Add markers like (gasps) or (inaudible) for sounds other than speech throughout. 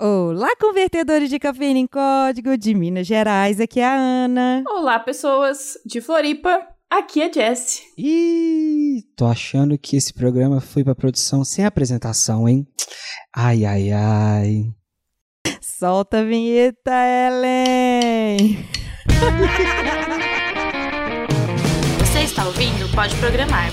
Olá, convertedores de cafeína em código de Minas Gerais, aqui é a Ana. Olá, pessoas de Floripa, aqui é a Jess. Ih, tô achando que esse programa foi pra produção sem apresentação, hein? Ai, ai, ai. Solta a vinheta, Ellen! Você está ouvindo Pode Programar.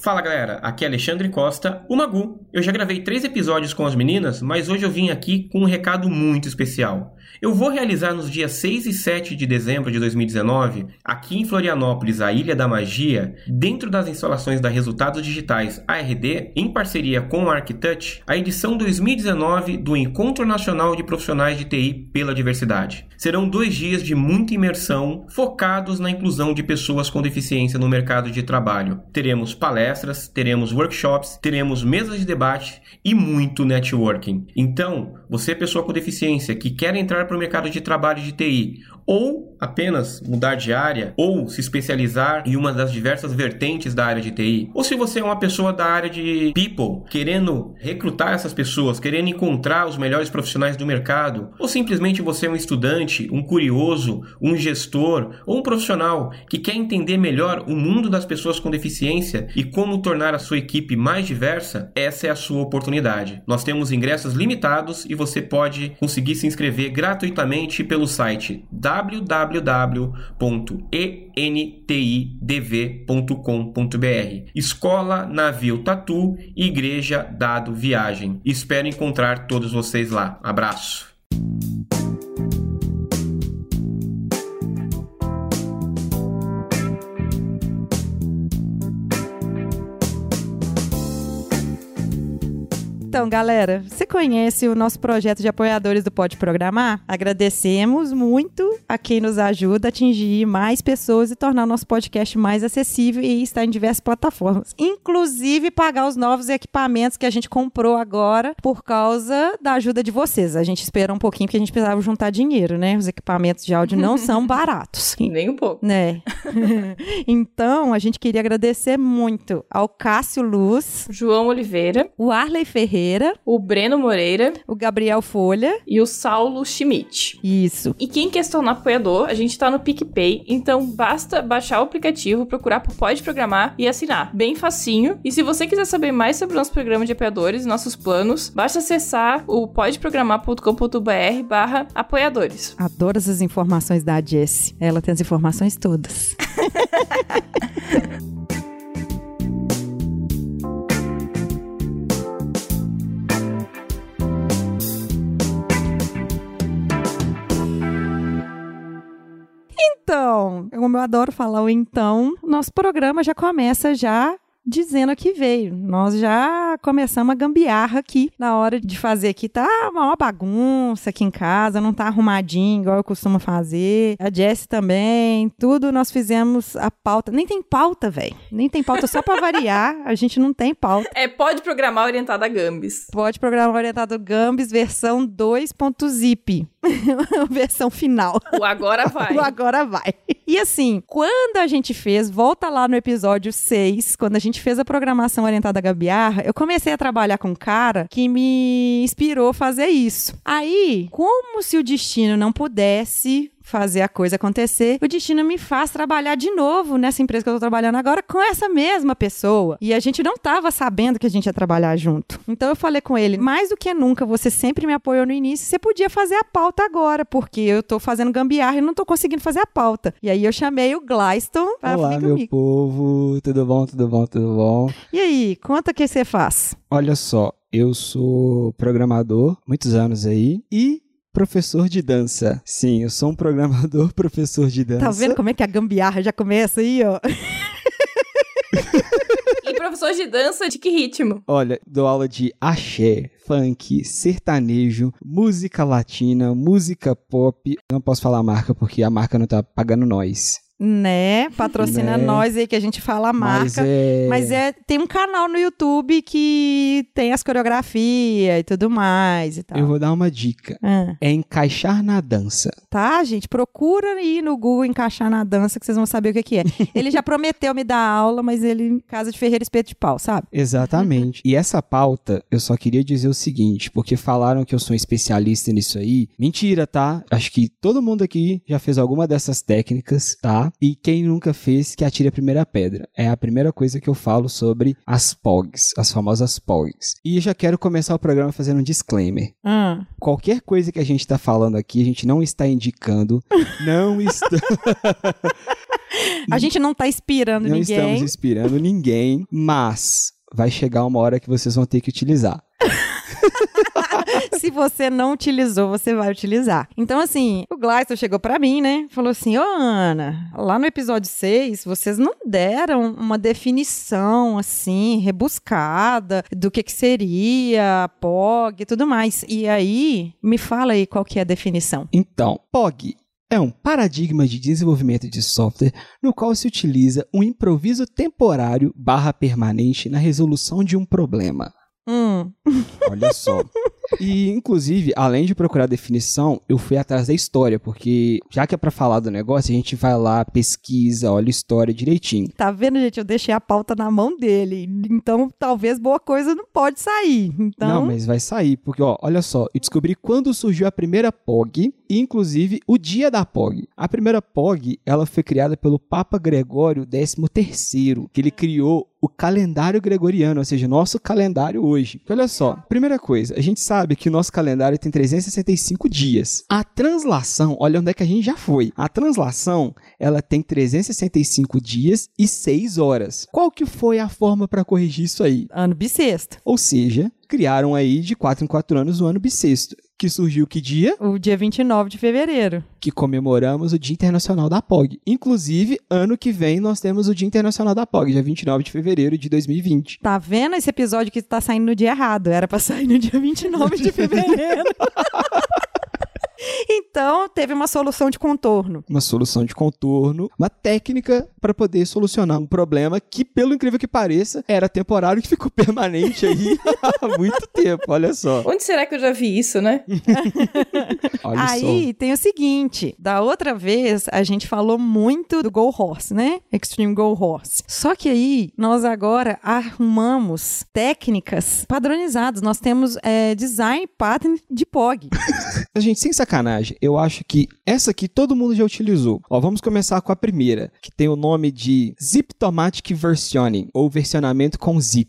Fala galera, aqui é Alexandre Costa, o Magu. Eu já gravei três episódios com as meninas, mas hoje eu vim aqui com um recado muito especial. Eu vou realizar nos dias 6 e 7 de dezembro de 2019, aqui em Florianópolis, a Ilha da Magia, dentro das instalações da Resultados Digitais ARD, em parceria com a ArcTouch, a edição 2019 do Encontro Nacional de Profissionais de TI pela Diversidade. Serão dois dias de muita imersão focados na inclusão de pessoas com deficiência no mercado de trabalho. Teremos palestras, teremos workshops, teremos mesas de debate e muito networking. Então, você, pessoa com deficiência que quer entrar para o mercado de trabalho de TI ou apenas mudar de área ou se especializar em uma das diversas vertentes da área de TI, ou se você é uma pessoa da área de people, querendo recrutar essas pessoas, querendo encontrar os melhores profissionais do mercado, ou simplesmente você é um estudante, um curioso, um gestor ou um profissional que quer entender melhor o mundo das pessoas com deficiência e como tornar a sua equipe mais diversa, essa é a sua oportunidade. Nós temos ingressos limitados e você pode conseguir se inscrever gratuitamente pelo site www.entidv.com.br. Escola Navio Tatu Igreja Dado Viagem. Espero encontrar todos vocês lá. Abraço. Então, galera, você conhece o nosso projeto de apoiadores do Pode Programar? Agradecemos muito a quem nos ajuda a atingir mais pessoas e tornar o nosso podcast mais acessível e estar em diversas plataformas. Inclusive pagar os novos equipamentos que a gente comprou agora por causa da ajuda de vocês. A gente esperou um pouquinho porque a gente precisava juntar dinheiro, né? Os equipamentos de áudio não são (laughs) baratos. Nem um pouco. Né? (laughs) então, a gente queria agradecer muito ao Cássio Luz, João Oliveira, o Arley Ferreira, o Breno Moreira o Gabriel Folha. e o Saulo Schmidt. Isso. E quem quer se tornar apoiador, a gente tá no PicPay, então basta baixar o aplicativo, procurar por Pode Programar e assinar. Bem facinho. E se você quiser saber mais sobre o nosso programa de apoiadores e nossos planos, basta acessar o podeprogramar.com.br barra apoiadores. Adoro essas informações da Jess. Ela tem as informações todas. (laughs) Então, como eu adoro falar o então, nosso programa já começa já dizendo que veio. Nós já começamos a gambiarra aqui na hora de fazer aqui. Tá uma bagunça aqui em casa, não tá arrumadinho igual eu costumo fazer. A Jess também, tudo nós fizemos a pauta. Nem tem pauta, velho. Nem tem pauta só pra (laughs) variar. A gente não tem pauta. É Pode Programar orientado a Gambis. Pode programar orientado Gambis versão 2.zip. (laughs) versão final. O agora vai. O agora vai. E assim, quando a gente fez, volta lá no episódio 6, quando a gente fez a programação orientada a gambiarra, eu comecei a trabalhar com um cara que me inspirou a fazer isso. Aí, como se o destino não pudesse fazer a coisa acontecer, o destino me faz trabalhar de novo nessa empresa que eu tô trabalhando agora com essa mesma pessoa. E a gente não tava sabendo que a gente ia trabalhar junto. Então eu falei com ele, mais do que nunca, você sempre me apoiou no início, você podia fazer a pauta agora, porque eu tô fazendo gambiarra e não tô conseguindo fazer a pauta. E aí eu chamei o Glyston para Olá, meu comigo. povo, tudo bom, tudo bom, tudo bom? E aí, conta o que você faz. Olha só, eu sou programador, muitos anos aí, e professor de dança. Sim, eu sou um programador, (laughs) professor de dança. Tá vendo como é que a gambiarra já começa aí, ó? E professor de dança, de que ritmo? Olha, dou aula de axé, funk, sertanejo, música latina, música pop. Não posso falar a marca porque a marca não tá pagando nós. Né? Patrocina Né? nós aí que a gente fala a marca. Mas é. Mas é, tem um canal no YouTube que tem as coreografias e tudo mais e tal. Eu vou dar uma dica. Ah, É encaixar na dança. tá, gente? Procura aí no Google encaixar na dança que vocês vão saber o que, que é. (laughs) ele já prometeu me dar aula, mas ele casa de Ferreira Espeto de Pau, sabe? Exatamente. e essa pauta, eu só queria dizer o seguinte, porque falaram que eu sou um especialista nisso aí. Mentira, tá? Acho que todo mundo aqui já fez alguma dessas técnicas, tá? E quem nunca fez, que atire a primeira pedra. É a primeira coisa que eu falo sobre as POGs, as famosas POGs. E eu já quero começar o programa fazendo um disclaimer. Ah, Qualquer coisa que a gente tá falando aqui, a gente não está indicando, (laughs) não está a gente não tá inspirando não ninguém. estamos inspirando ninguém, mas vai chegar uma hora que vocês vão ter que utilizar. Se você não utilizou, você vai utilizar. Então, assim, o Gleison chegou pra mim, né? Falou assim: Ô, Ana, lá no episódio 6, vocês não deram uma definição, assim, rebuscada do que, que seria a POG e tudo mais. E aí, me fala aí qual que é a definição. Então, POG é um paradigma de desenvolvimento de software no qual se utiliza um improviso temporário barra permanente na resolução de um problema. Hum, Olha só. (laughs) E, inclusive, além de procurar definição, eu fui atrás da história, porque já que é pra falar do negócio, a gente vai lá, pesquisa, olha a história direitinho. tá vendo, gente? Eu deixei a pauta na mão dele. Então, talvez boa coisa não pode sair. Então, Não, mas vai sair, porque, ó, olha só, eu descobri quando surgiu a primeira POG, inclusive o dia da POG. A primeira POG, ela foi criada pelo Papa Gregório XIII, que ele criou o calendário gregoriano, ou seja, nosso calendário hoje. Porque olha só, primeira coisa, a gente sabe que o nosso calendário tem 365 dias. A translação, olha onde é que a gente já foi. A translação, ela tem 365 dias e 6 horas. Qual que foi a forma para corrigir isso aí? ano bissexto. Ou seja, criaram aí de 4 em 4 anos o ano bissexto. Que surgiu que dia? O dia 29 de fevereiro. Que comemoramos o Dia Internacional da POG. Inclusive, ano que vem nós temos o Dia Internacional da POG, dia 29 de fevereiro de 2020. Tá vendo esse episódio que tá saindo no dia errado? Era pra sair no dia 29 de (laughs) fevereiro. (laughs) Então, teve uma solução de contorno. Uma solução de contorno, uma técnica para poder solucionar um problema que, pelo incrível que pareça, era temporário e ficou (laughs) permanente aí (laughs) há muito tempo. Olha só. Onde será que eu já vi isso, né? (laughs) Olha Aí tem o seguinte: da outra vez a gente falou muito do Go Horse, né? Extreme Go Horse. Só que aí nós agora arrumamos técnicas padronizadas. Nós temos é, design pattern de POG. só. (laughs) Gente, sem sacanagem, eu acho que essa aqui todo mundo já utilizou. Ó, vamos começar com a primeira, que tem o nome de Ziptomatic Versioning, ou versionamento com zip.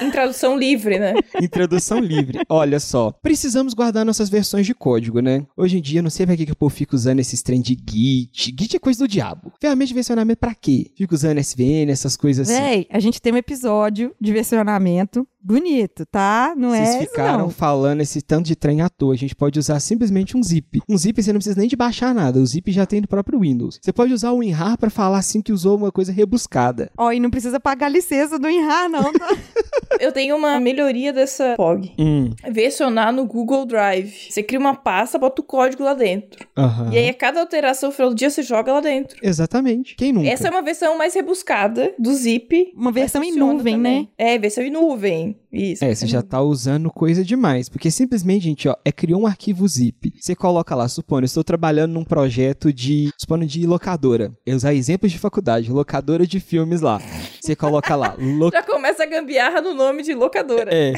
Em tradução livre, né? Em tradução livre. Olha só, precisamos guardar nossas versões de código, né? Hoje em dia, não sei pra que, que o povo fica usando esses trem de Git. Git é coisa do diabo. Ferramenta de versionamento pra quê? Fica usando SVN, essas coisas assim. Véi, a gente tem um episódio de versionamento bonito, tá? Não Vocês é isso, ficaram não. falando esse tanto de trem à toa. A gente pode usar simplesmente um zip. Um zip você não precisa nem de baixar nada. O zip já tem no próprio Windows. Você pode usar o WinRAR pra falar assim que usou uma coisa rebuscada. Ó, e não precisa pagar a licença do Inrar, não, tá? (laughs) Eu tenho uma melhoria dessa POG. Hum, Versionar no Google Drive. Você cria uma pasta, bota o código lá dentro. aham. E aí, a cada alteração final do dia, você joga lá dentro. Exatamente. Quem nunca? Essa é uma versão mais rebuscada do Zip. Uma versão em nuvem, também. né? É, versão em nuvem. Isso. É, você já tá usando coisa demais. Porque simplesmente, gente, ó, é criar um arquivo zip. Você coloca lá, supondo, eu estou trabalhando num projeto de, supondo, de locadora. Eu usar exemplos de faculdade, locadora de filmes lá. Você coloca lá, (laughs) lo... Já começa a gambiarra no nome de locadora. é,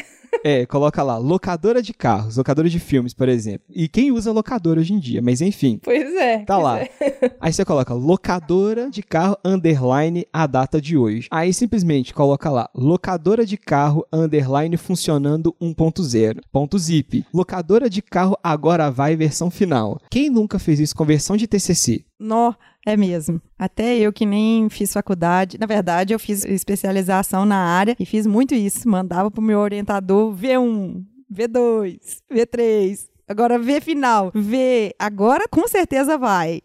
é, coloca lá, locadora de carros, locadora de filmes, por exemplo. E quem usa locadora hoje em dia, mas enfim. Pois é. Tá lá. é. (laughs) Aí você coloca locadora de carro underline a data de hoje. Aí simplesmente coloca lá locadora de carro underline funcionando 1.0. Ponto zip. Locadora de carro agora vai versão final. Quem nunca fez isso com versão de TCC? Nó, é mesmo. Até eu que nem fiz faculdade, na verdade eu fiz especialização na área e fiz muito isso. Mandava pro meu orientador V1, V2, V3, agora V final. V, agora com certeza vai.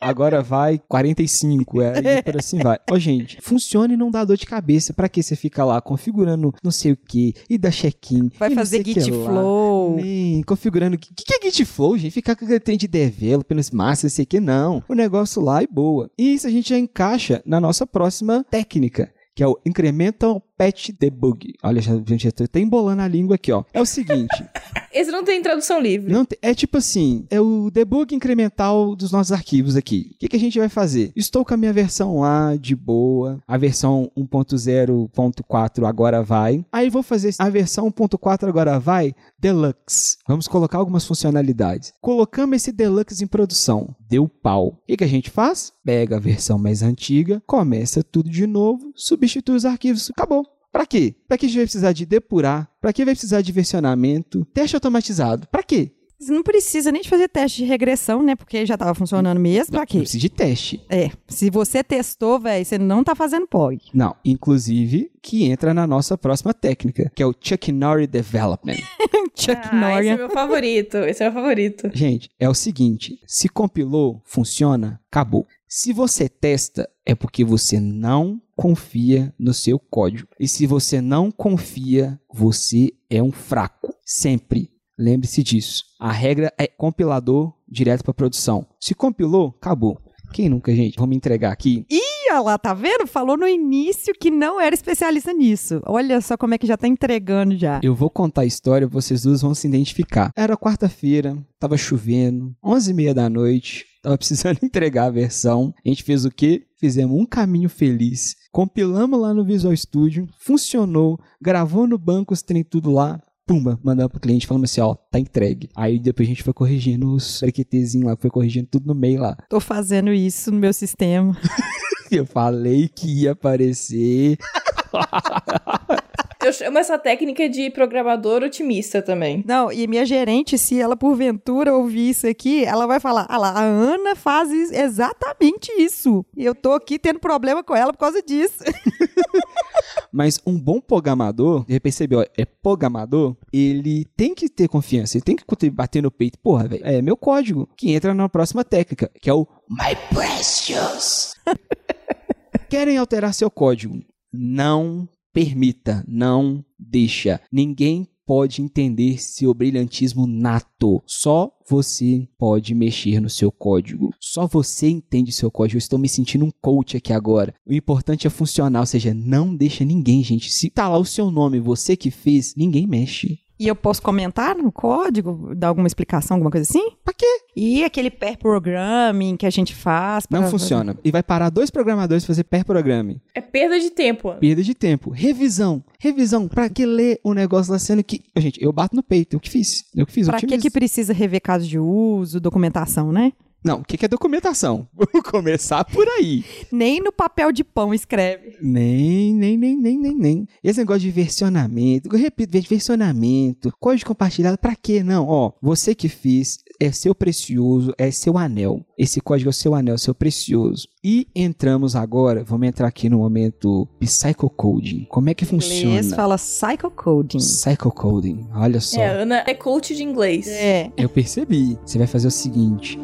Agora vai 45, é, e (laughs) por assim vai. Ó, gente, funciona e não dá dor de cabeça. Pra que você fica lá configurando não sei o que e dá check-in? Vai fazer Git. Flow. Configurando. O que, que é Git Flow, gente? Ficar com aquele trem de develop, nos massa, não sei o que, não. O negócio lá é boa. E isso a gente já encaixa na nossa próxima técnica. Que é o Incremental Patch Debug. Olha, já- gente, eu tô embolando a língua aqui, ó. É o seguinte. (laughs) Esse não tem tradução livre. Não te- é tipo assim, é o debug incremental dos nossos arquivos aqui. O que, que a gente vai fazer? Estou com a minha versão lá, de boa. A versão 1.0.4 agora vai. Aí vou fazer a versão 1.4 agora vai, Deluxe. Vamos colocar algumas funcionalidades. Colocamos esse Deluxe em produção. Deu pau. O que, que a gente faz? Pega a versão mais antiga, começa tudo de novo, substitui os arquivos. Acabou. Pra quê? Pra que a gente vai precisar de depurar? Pra que vai precisar de versionamento? Teste automatizado? Pra quê? Você não precisa nem de fazer teste de regressão, né? Porque já tava funcionando mesmo. Pra Não quê? precisa de teste. É, se você testou, velho, você não tá fazendo POG. Não, inclusive que entra na nossa próxima técnica, que é o Chuck Norris Development. (laughs) Chuck ah, esse é Norris. meu favorito. Esse é meu favorito. Gente, é o seguinte: se compilou, funciona, acabou. Se você testa, é porque você não confia no seu código. E se você não confia, você é um fraco. Sempre. Lembre-se disso. A regra é compilador direto para produção. Se compilou, acabou. Quem nunca, gente? Vamos entregar aqui. Ih, olha lá, tá vendo? Falou no início que não era especialista nisso. Olha só como é que já tá entregando já. Eu vou contar a história, vocês duas vão se identificar. Era quarta-feira, tava chovendo, 11h30 da noite, tava (laughs) precisando entregar a versão. A gente fez o quê? Fizemos um caminho feliz. Compilamos lá no Visual Studio, funcionou, gravou no banco os trem tudo lá. Pumba, mandamos pro cliente falando assim, ó, tá entregue. Aí depois a gente foi corrigindo os requetezinhos lá, foi corrigindo tudo no meio lá. Tô fazendo isso no meu sistema. (laughs) Eu falei que ia aparecer. (laughs) Eu chamo essa técnica de programador otimista também. Não, e minha gerente, se ela porventura ouvir isso aqui, ela vai falar: ah lá, a Ana faz exatamente isso. E eu tô aqui tendo problema com ela por causa disso. (laughs) Mas um bom programador, você percebeu, é programador, ele tem que ter confiança, ele tem que bater no peito. Porra, velho, é meu código, que entra na próxima técnica, que é o My Precious. (laughs) Querem alterar seu código? Não permita, não deixa. Ninguém pode entender seu brilhantismo nato. Só você pode mexer no seu código. Só você entende seu código. Eu estou me sentindo um coach aqui agora. O importante é funcionar, ou seja, não deixa ninguém, gente. Se tá lá o seu nome, você que fez, ninguém mexe. E eu posso comentar no código, dar alguma explicação, alguma coisa assim? Pra quê? E aquele pair programming que a gente faz. pra- Não funciona. E vai parar dois programadores fazer pair programming. É perda de tempo. Perda de tempo. Revisão. Revisão. Pra que ler o negócio lá sendo que. Gente, eu bato no peito. Eu que fiz. Eu que fiz. eu Pra que que precisa rever caso de uso, documentação, né? Não, o que que é documentação? (laughs) Vamos começar por aí. Nem no papel de pão escreve. Nem, nem, nem, nem, nem, nem. Esse negócio de versionamento, eu repito, versionamento, código compartilhado, pra quê? Não, ó, você que fez, é seu precioso, é seu anel. Esse código é o seu anel, seu precioso. E entramos agora, vamos entrar aqui no momento Psychocoding. Como é que Inglês funciona? fala psychocoding. Psychocoding, olha só. É, Ana é coach de inglês. É. Eu percebi. Você vai fazer o seguinte.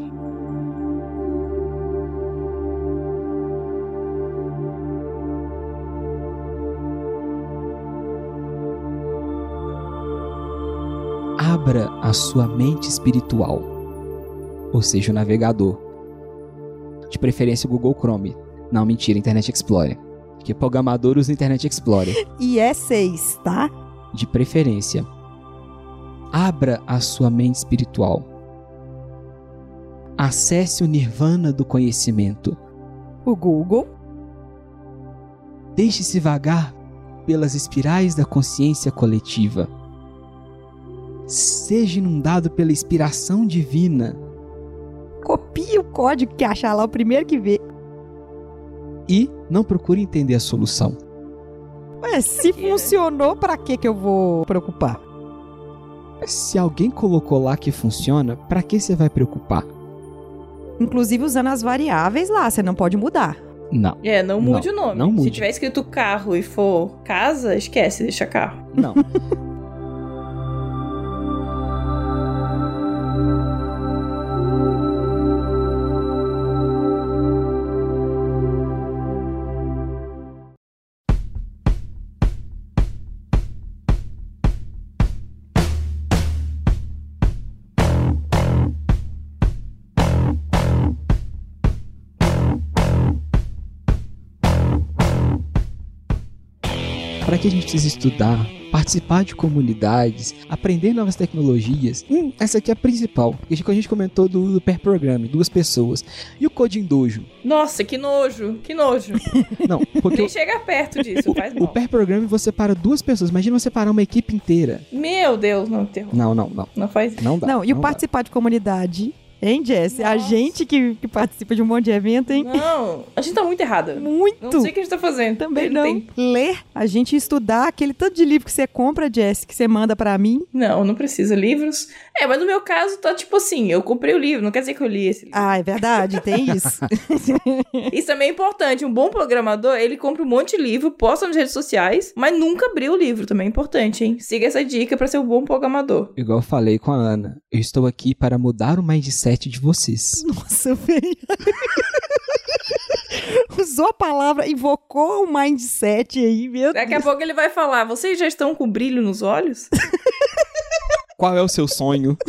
Abra a sua mente espiritual, ou seja, o navegador. De preferência o Google Chrome. Não, mentira, Internet Explorer. Porque programador usa Internet Explorer (laughs) E é seis, tá? de preferência. Abra a sua mente espiritual. Acesse o nirvana do conhecimento. O Google. Deixe-se vagar pelas espirais da consciência coletiva. Seja inundado pela inspiração divina Copie o código que achar lá, o primeiro que vê. e não procure entender a solução. Ué, se funcionou, pra que que eu vou preocupar? Se alguém colocou lá que funciona, para que você vai preocupar? Inclusive usando as variáveis lá, você não pode mudar. Não, É, não mude Não, o nome. não mude. Se tiver escrito carro e for casa, esquece, deixa carro. não. (laughs) que a gente precisa estudar, participar de comunidades, aprender novas tecnologias. Hum, essa aqui é a principal. Porque a gente comentou do, do pair programming, duas pessoas. E o Coding Dojo? Nossa, que nojo, que nojo. (laughs) Não, porque Nem o, chega perto disso, faz o mal. pair programming você para duas pessoas. Imagina você parar uma equipe inteira. Meu Deus, não, terror. Não, não, não. Não faz Não dá. Não, e o dá. participar de comunidade, hein, Jess? A gente que, que participa de um monte de evento, hein? Não, a gente tá muito errada. Muito. Não sei o que a gente tá fazendo. Também não. tempo. Ler, a gente estudar aquele tanto de livro que você compra, Jess, que você manda pra mim. Não, não precisa livros. É, mas no meu caso tá tipo assim, eu comprei o livro, não quer dizer que eu li esse livro. Ah, é verdade, tem isso. (laughs) Isso também é importante. Um bom programador, ele compra um monte de livro, posta nas redes sociais, mas nunca abriu o livro. Também é importante, hein? Siga essa dica pra ser um bom programador. Igual eu falei com a Ana, eu estou aqui para mudar o mindset de vocês. (laughs) Nossa, velho. Usou a palavra, invocou o mindset aí, meu Daqui a Deus. pouco ele vai falar: vocês já estão com brilho nos olhos? Qual é o seu sonho? (laughs)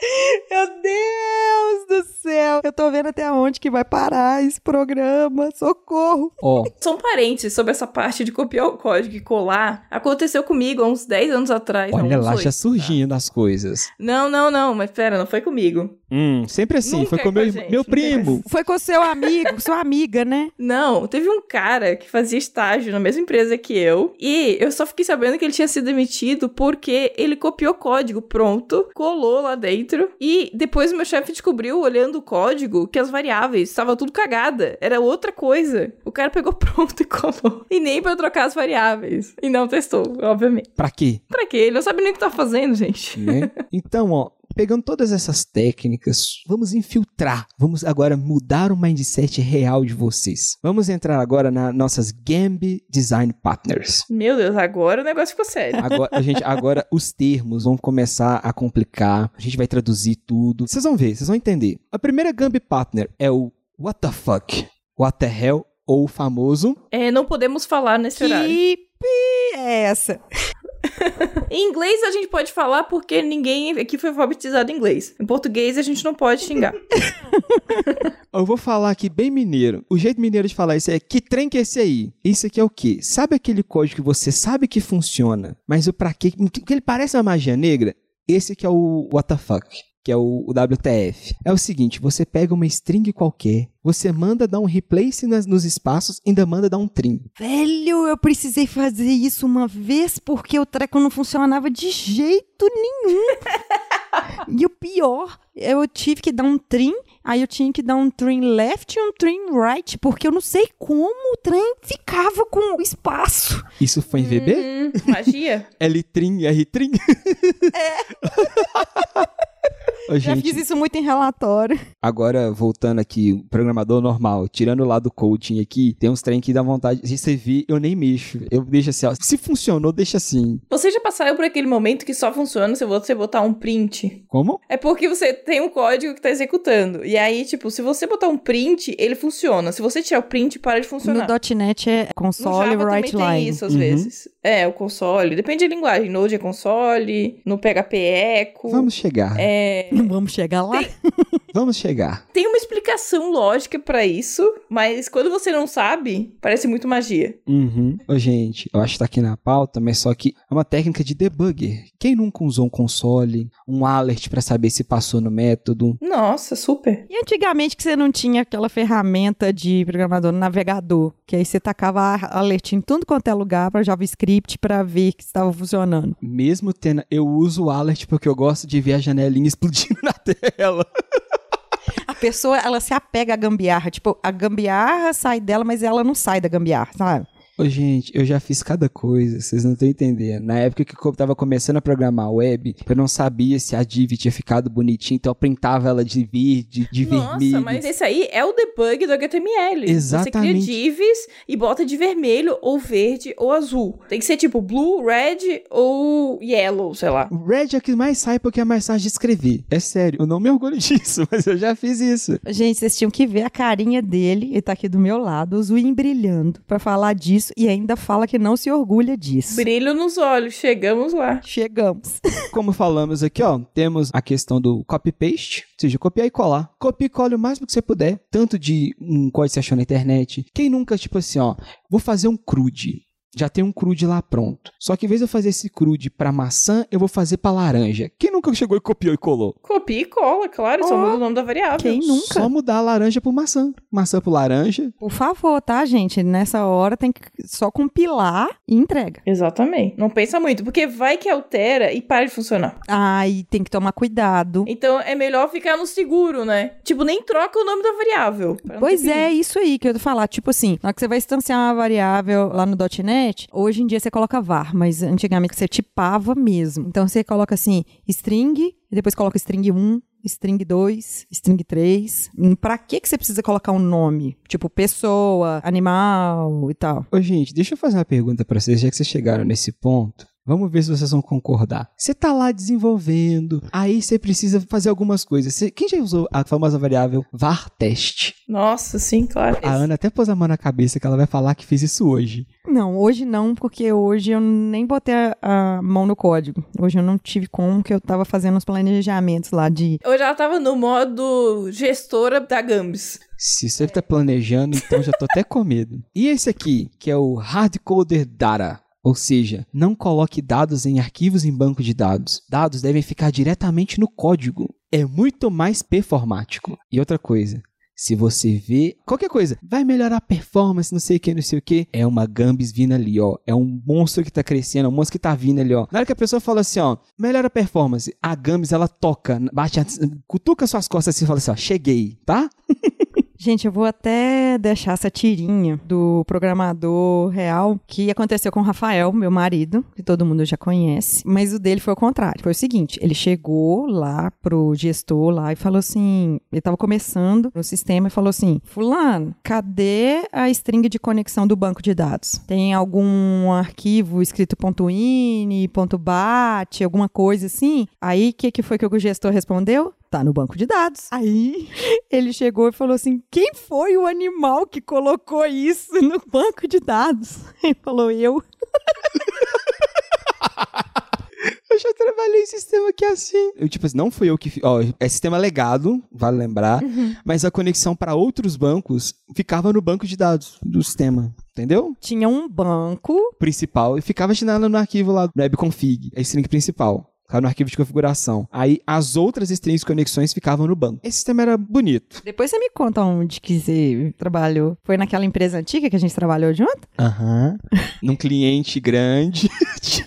(laughs) Meu Deus do céu. Eu tô vendo até onde que vai parar esse programa. Socorro. Ó, São parentes sobre essa parte de copiar o código e colar. Aconteceu comigo há uns 10 anos atrás. não, olha uns lá, já surgindo as coisas. Não, não, não, mas pera, não foi comigo. Hum, sempre assim, Nunca foi é com com meu, gente, meu é com primo. Foi com seu amigo, sua amiga, né? Não, teve um cara que fazia estágio na mesma empresa que eu e eu só fiquei sabendo que ele tinha sido demitido porque ele copiou código pronto, colou lá dentro e depois o meu chefe descobriu, olhando o código, que as variáveis estavam tudo cagada. Era outra coisa. O cara pegou (laughs) pronto e colou. E nem pra eu trocar as variáveis. E não testou, obviamente. Pra quê? Pra quê? Ele não sabe nem o que tá fazendo, gente. Né? (laughs) Então, ó, pegando todas essas técnicas, vamos infiltrar. Vamos agora mudar o mindset real de vocês. Vamos entrar agora nas nossas Gambi Design Partners. Meu Deus, agora o negócio ficou sério. Agora, a gente, agora os termos vão começar a complicar. A gente vai traduzir tudo. Vocês vão ver, vocês vão entender. A primeira Gambi Partner é o What the fuck? What the hell? Ou o famoso É, não podemos falar nesse horário. Que é essa? (laughs) Em inglês a gente pode falar porque ninguém aqui foi alfabetizado em inglês. Em português a gente não pode xingar. (laughs) Eu vou falar aqui bem mineiro. O jeito mineiro de falar isso é que trem que é esse aí? Isso aqui é o quê? Sabe aquele código que você sabe que funciona, mas o pra quê? Que ele parece uma magia negra? Esse que é o fuck, que é o, o WTF. É o seguinte, você pega uma string qualquer, você manda dar um replace nas- nos espaços, ainda manda dar um trim. Velho, eu precisei fazer isso uma vez porque o treco não funcionava de jeito nenhum. (laughs) e o pior, eu tive que dar um trim, aí eu tinha que dar um trim left e um trim right, porque eu não sei como o trem ficava com o espaço. Isso foi em VB? Hum, magia? (laughs) L trim, R trim? (laughs) Ô, Já gente, fiz isso muito em relatório. (laughs) Agora, voltando aqui, o programador normal, tirando lado do coaching aqui, tem uns trem que dá vontade de você vir, eu nem mexo. Eu deixo assim, ó. Se funcionou, deixa assim. Você já passaram por aquele momento que só funciona se você botar um print? Como? É porque você tem um código que tá executando. E aí, tipo, se você botar um print, ele funciona. Se você tirar o print, para de funcionar. No .NET é No console Java right também tem line. isso às Uhum. vezes. É, o console. Depende da linguagem. Node é console, no PHP é eco. Vamos chegar. É, Não vamos chegar lá? (laughs) Vamos chegar. tem uma explicação lógica pra isso, mas quando você não sabe, parece muito magia. Uhum. Ô, gente, eu acho que tá aqui na pauta, mas só que é uma técnica de debugger. Quem nunca usou um console, um alert pra saber se passou no método? Nossa, super. E antigamente que você não tinha aquela ferramenta de programador no navegador, que aí você tacava a- alerta em tudo quanto é lugar para JavaScript para ver que estava funcionando. Mesmo tendo. Eu uso o alert porque eu gosto de ver a janelinha na tela. A pessoa, ela se apega à gambiarra, tipo, a gambiarra sai dela, mas ela não sai da gambiarra, sabe? Ô, gente, eu já fiz cada coisa, vocês não estão entendendo. Na época que eu tava começando a programar web, eu não sabia se a div tinha ficado bonitinha, então eu printava ela de verde, de Nossa, vermelho. mas esse aí é o debug do HTML. Exatamente. Você cria divs e bota de vermelho, ou verde, ou azul. Tem que ser tipo blue, red ou yellow, sei lá. O Red é o que mais sai porque é mais fácil de escrever. É sério, eu não me orgulho (laughs) disso, mas eu já fiz isso. Gente, vocês tinham que ver a carinha dele, ele tá aqui do meu lado, o zoinho brilhando, pra falar disso isso e ainda fala que não se orgulha disso. Brilho nos olhos, chegamos lá. Chegamos. (laughs) Como falamos aqui, ó, temos a questão do copy-paste, ou seja, copiar e colar. Copie e cole o máximo que você puder, tanto de um código que você achou na internet. Quem nunca, tipo assim, ó, vou fazer um crude. Já tem um crude lá pronto. Só que em vez de eu fazer esse crude pra maçã, eu vou fazer pra laranja. Quem nunca chegou e copiou e colou? Copia e cola, claro, só Ó, muda o nome da variável. Quem nunca? Só mudar a laranja por maçã. Maçã por laranja. Por favor, tá, gente? Nessa hora tem que só compilar e entrega. Exatamente. Não pensa muito, porque vai que altera e para de funcionar. Ai, tem que tomar cuidado. Então é melhor ficar no seguro, né? Tipo, nem troca o nome da variável. Pois é, isso aí que eu ia falar. Tipo assim, na hora que você vai instanciar uma variável lá no .NET, hoje em dia você coloca var, mas antigamente você tipava mesmo. Então você coloca assim, string, e depois coloca string 1, string 2, string 3. Hum, Pra que que você precisa colocar um nome? Tipo, pessoa, animal e tal. Ô, gente, deixa eu fazer uma pergunta pra vocês, já que vocês chegaram nesse ponto. Vamos ver se vocês vão concordar. Você tá lá desenvolvendo, aí você precisa fazer algumas coisas. Você- quem já usou a famosa variável var test? Nossa, sim, claro. A Ana até pôs a mão na cabeça que ela vai falar que fez isso hoje. Não, hoje não, porque hoje eu nem botei a, a mão no código. Hoje eu não tive como, que eu tava fazendo os planejamentos lá de Hoje ela tava no modo gestora da Gambis. Se você tá planejando, então já tô até com medo. E esse aqui, que é o Hardcoder Data. Ou seja, não coloque dados em arquivos em banco de dados. Dados devem ficar diretamente no código. É muito mais performático. E outra coisa, se você vê qualquer coisa, vai melhorar a performance, não sei o que, não sei o que, é uma Gambis vindo ali, ó. É um monstro que tá crescendo, é um monstro que tá vindo ali, ó. Na hora que a pessoa fala assim, ó, melhora a performance, a Gambis ela toca, bate, cutuca suas costas assim e fala assim, ó, cheguei, tá? (laughs) Gente, eu vou até deixar essa tirinha do programador real que aconteceu com o Rafael, meu marido, que todo mundo já conhece, mas o dele foi o contrário. Foi o seguinte, ele chegou lá pro gestor lá e falou assim, ele tava começando no sistema e falou assim, fulano, cadê a string de conexão do banco de dados? Tem algum arquivo escrito .ini, .bat, alguma coisa assim? Aí, o que, que foi que o gestor respondeu? Tá no banco de dados. Aí ele chegou e falou assim: quem foi o animal que colocou isso no banco de dados? (laughs) Ele falou: eu. (laughs) Eu já trabalhei em sistema que é assim. Eu, tipo assim, não fui eu que. Ó, é sistema legado, vale lembrar. Mas a conexão para outros bancos ficava no banco de dados do sistema. Entendeu? Tinha um banco. Principal e ficava assinado no arquivo lá do webconfig, a string principal. Ficava no arquivo de configuração. Aí as outras strings de conexões ficavam no banco. Esse sistema era bonito. Depois você me conta onde que você trabalhou. Foi naquela empresa antiga que a gente trabalhou junto? Aham. (laughs) Num cliente grande (laughs) de,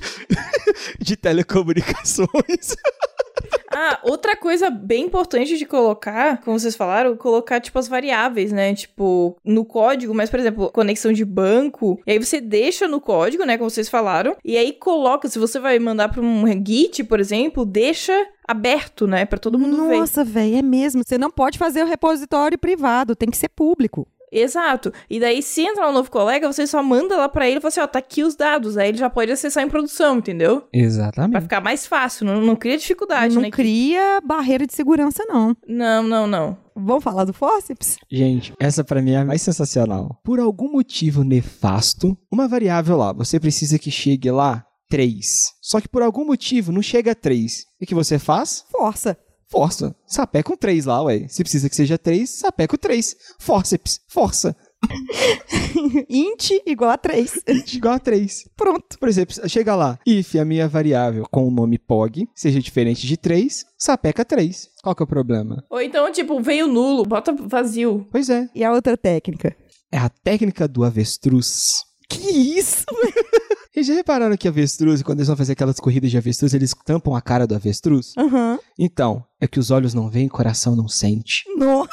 de telecomunicações. (laughs) Ah, outra coisa bem importante de colocar, como vocês falaram, colocar, tipo, as variáveis, né? Tipo, no código, mas, por exemplo, conexão de banco, e aí você deixa no código, né? Como vocês falaram, e aí coloca, se você vai mandar pra um Git, por exemplo, deixa aberto, né? Pra todo mundo ver. Nossa, velho, é mesmo. Você não pode fazer o repositório privado, tem que ser público. Exato. E daí, se entrar um novo colega, você só manda lá pra ele e fala assim, ó, tá aqui os dados. Aí ele já pode acessar em produção, entendeu? Pra Exatamente. ficar mais fácil, não, não cria dificuldade, não né? cria barreira de segurança, não. Não, não, não. Vamos falar do forceps? Gente, essa pra mim é a mais sensacional. Por algum motivo nefasto, uma variável lá, você precisa que chegue lá 3. Só que por algum motivo não chega a 3. O que você faz? Força. Força. Sapeca um 3 lá, ué. Se precisa que seja 3, sapeca o 3. Forceps. Força. (laughs) int igual a 3. Igual a 3. Pronto. Por exemplo, chega lá. If a minha variável com o nome POG seja diferente de 3, sapeca 3. Qual que é o problema? Ou então, tipo, veio nulo, bota vazio. Pois é. E a outra técnica? É a técnica do avestruz. Que isso? E já repararam que avestruz, quando eles vão fazer aquelas corridas de avestruz, eles tampam a cara do avestruz? Aham. Então, é que os olhos não veem, coração não sente. No-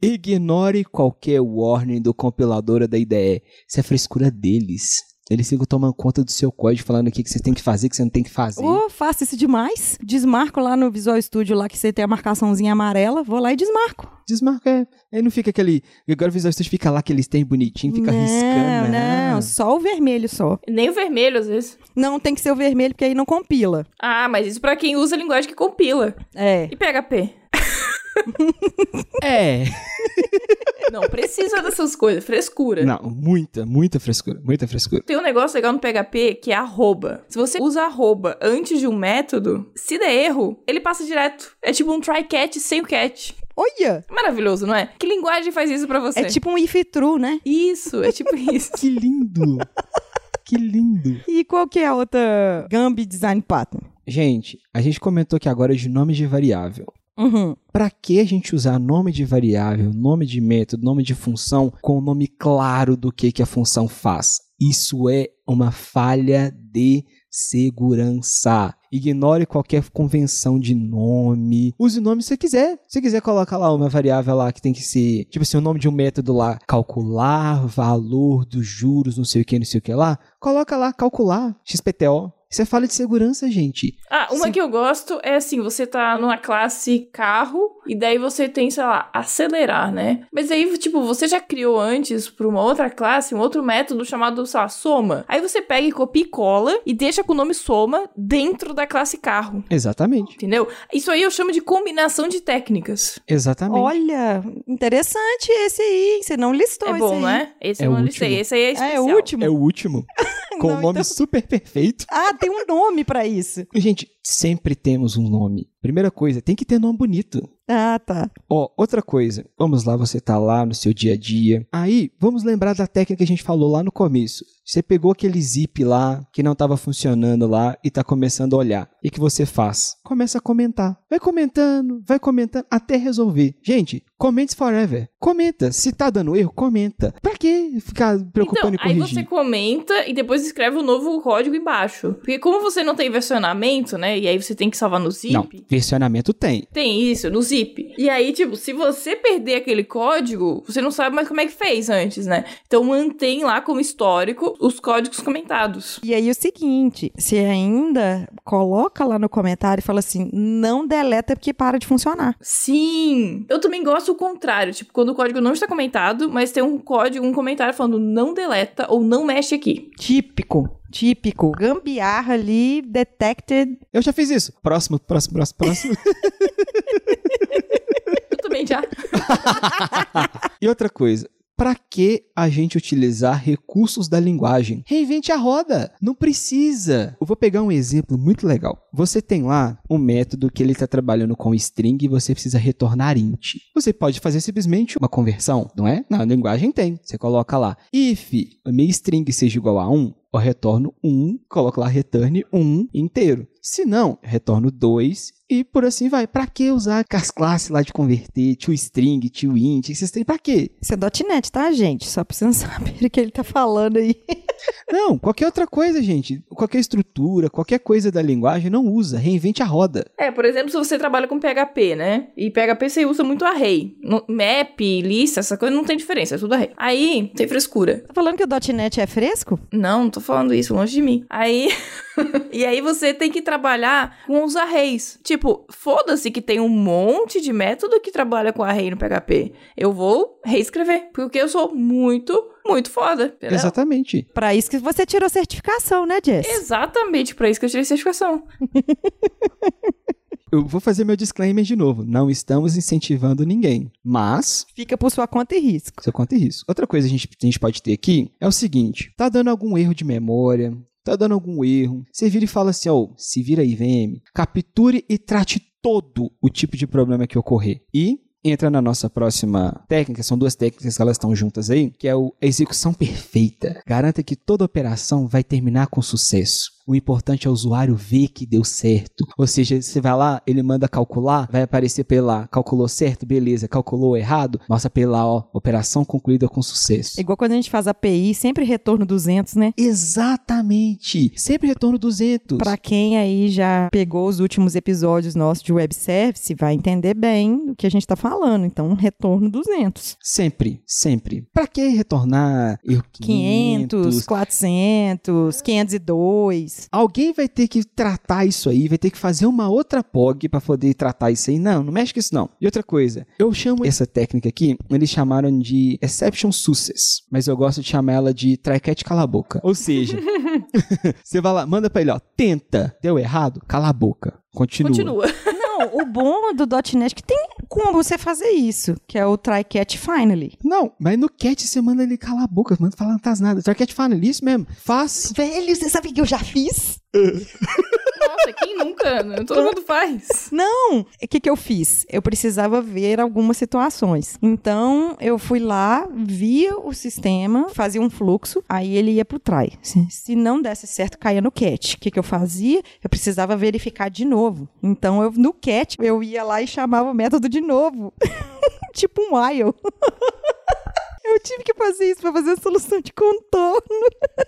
Ignore qualquer warning do compilador da IDE. Isso é frescura deles. Eles ficam tomando conta do seu código, falando o que que você tem que fazer, o que você não tem que fazer. Ô, faço isso demais. Desmarco lá no Visual Studio, lá que você tem a marcaçãozinha amarela, vou lá e desmarco. Desmarca, é. Aí não fica aquele. Agora o Visual Studio fica lá, aqueles tem bonitinho, fica não, riscando. né? Não, só o vermelho só. Nem o vermelho, às vezes. Não, tem que ser o vermelho, porque aí não compila. Ah, mas isso pra quem usa a linguagem que compila. É. E PHP? (laughs) É. Não precisa dessas coisas, frescura. Não, muita, muita frescura, muita frescura. Tem um negócio legal no PHP que é arroba. Se você usa arroba antes de um método, se der erro, ele passa direto. É tipo um try catch sem o catch. Olha! Maravilhoso, não é? Que linguagem faz isso pra você? É tipo um if true, né? Isso, é tipo (laughs) isso. Que lindo! que lindo! E qual que é a outra Gambi Design Pattern? Gente, a gente comentou aqui agora de nome de variável. Uhum. Para que a gente usar nome de variável, nome de método, nome de função com o nome claro do que, que a função faz? Isso é uma falha de segurança. Ignore qualquer convenção de nome. Use o nome se você quiser. Se você quiser colocar lá uma variável lá que tem que ser, tipo assim, o nome de um método lá, calcular valor dos juros, não sei o que, não sei o que lá, coloca lá calcular XPTO. Isso é falha de segurança, gente. Ah, uma Sim. que eu gosto é assim, você tá numa classe carro e daí você tem, sei lá, acelerar, né? Mas aí, tipo, você já criou antes pra uma outra classe, um outro método chamado, sei lá, soma. Aí você pega e copia e cola e deixa com o nome soma dentro da classe carro. Exatamente. Entendeu? Isso aí eu chamo de combinação de técnicas. Exatamente. Olha, interessante esse aí. hein? Você não listou é esse bom, aí. né? Esse É eu o não listei. último. Esse aí é Ah, especial. é o último? É o último. (laughs) Com Não, um nome então- super perfeito. Ah, tem um nome pra isso. Gente, sempre temos um nome. Primeira coisa, tem que ter nome bonito. Ah, tá. Ó, outra coisa, vamos lá, você tá lá no seu dia a dia. Aí, vamos lembrar da técnica que a gente falou lá no começo. Você pegou aquele zip lá que não estava funcionando lá e tá começando a olhar. E que você faz? Começa a comentar. Vai comentando, vai comentando até resolver. Gente, comments forever. Comenta. Se tá dando erro, comenta. Pra que ficar preocupando Então, em aí corrigir? você comenta e depois escreve o novo código embaixo. Porque como você não tem versionamento, né? E aí você tem que salvar no zip. Não, versionamento tem. Tem isso, no zip. E aí, tipo, se você perder aquele código, você não sabe mais como é que fez antes, né? Então mantém lá como histórico os códigos comentados. E aí o seguinte, se ainda coloca lá no comentário e fala assim, não deleta porque para de funcionar. Sim! Eu também gosto o contrário, tipo, quando o código não está comentado, mas tem um código, um comentário falando não deleta ou não mexe aqui. Típico. Típico. Gambiarra ali, detected. Eu já fiz isso. Próximo, próximo, próximo, próximo. (laughs) Eu também já. (laughs) E outra coisa, para que a gente utilizar recursos da linguagem? Reinvente a roda. Não precisa. Eu vou pegar um exemplo muito legal. Você tem lá um método que ele está trabalhando com string e você precisa retornar int. Você pode fazer simplesmente uma conversão, não é? Na linguagem tem. Você coloca lá if a minha string seja igual a 1, eu retorno 1, coloco lá return 1 inteiro. Se não, retorno 2 e por assim vai. Pra que usar as classes lá de converter, to string, to int, esses tem pra quê? Isso é .NET, tá, gente? Só pra você não saber o que ele tá falando aí. (laughs) Não, qualquer outra coisa, gente. Qualquer estrutura, qualquer coisa da linguagem não usa. Reinvente a roda. É, por exemplo, se você trabalha com PHP, né? E PHP você usa muito array. No- Map, lista, essa coisa não tem diferença, é tudo array. Aí, tem frescura. Tá falando que o .NET é fresco? Não, não tô falando isso, longe de mim. Aí. (laughs) e aí você tem que trabalhar com os arrays. Tipo, foda-se que tem um monte de método que trabalha com array no PHP. Eu vou reescrever. Porque eu sou muito, muito foda. entendeu? Exatamente. Pra isso que você tirou certificação, né, Jess? Exatamente, pra isso que eu tirei certificação. (laughs) Eu vou fazer meu disclaimer de novo. Não estamos incentivando ninguém. Mas, Fica por sua conta e risco. seu conta e risco. Outra coisa que a gente, a gente pode ter aqui é o seguinte: tá dando algum erro de memória, tá dando algum erro. Você vira e fala assim: ó, se vira aí, VM, capture e trate todo o tipo de problema que ocorrer. E entra na nossa próxima técnica, são duas técnicas que elas estão juntas aí, que é o execução perfeita. Garanta que toda operação vai terminar com sucesso. O importante é o usuário ver que deu certo. Ou seja, você vai lá, ele manda calcular, vai aparecer pela calculou certo, beleza, calculou errado, nossa pela ó, operação concluída com sucesso. É igual quando a gente faz API, sempre retorno 200, né? Exatamente. Sempre retorno 200. Pra quem aí já pegou os últimos episódios nossos de web service, vai entender bem o que a gente tá falando. Então, retorno 200. Sempre, sempre. Pra que retornar erro 500, 500? 400, 502. Alguém vai ter que tratar isso aí, vai ter que fazer uma outra POG pra poder tratar isso aí. Não, não mexe com isso não. E outra coisa, eu chamo essa técnica aqui, eles chamaram de Exception Success, mas eu gosto de chamar ela de Try-Catch Cala a Boca. Ou seja, (laughs) (laughs) você vai lá, manda pra ele, ó, tenta, deu errado, cala a boca. Continua. Continua. Não, o bom do .NET é que tem, como você fazer isso, que é o try catch finally. Não, mas no cat você manda ele calar a boca, manda falar não tá nada. Só cat fala isso mesmo. Faz. Velho, você sabe o que eu já fiz? Nossa, quem nunca? né? Todo mundo faz. Não! O que, que eu fiz? Eu precisava ver algumas situações. Então, eu fui lá, via o sistema, fazia um fluxo, aí ele ia pro try. Se, se não desse certo, caía no cat. O que, que eu fazia? Eu precisava verificar de novo. Então, eu, no cat, eu ia lá e chamava o método de novo. (laughs) tipo um while. (laughs) eu tive que fazer isso pra fazer a solução de contorno.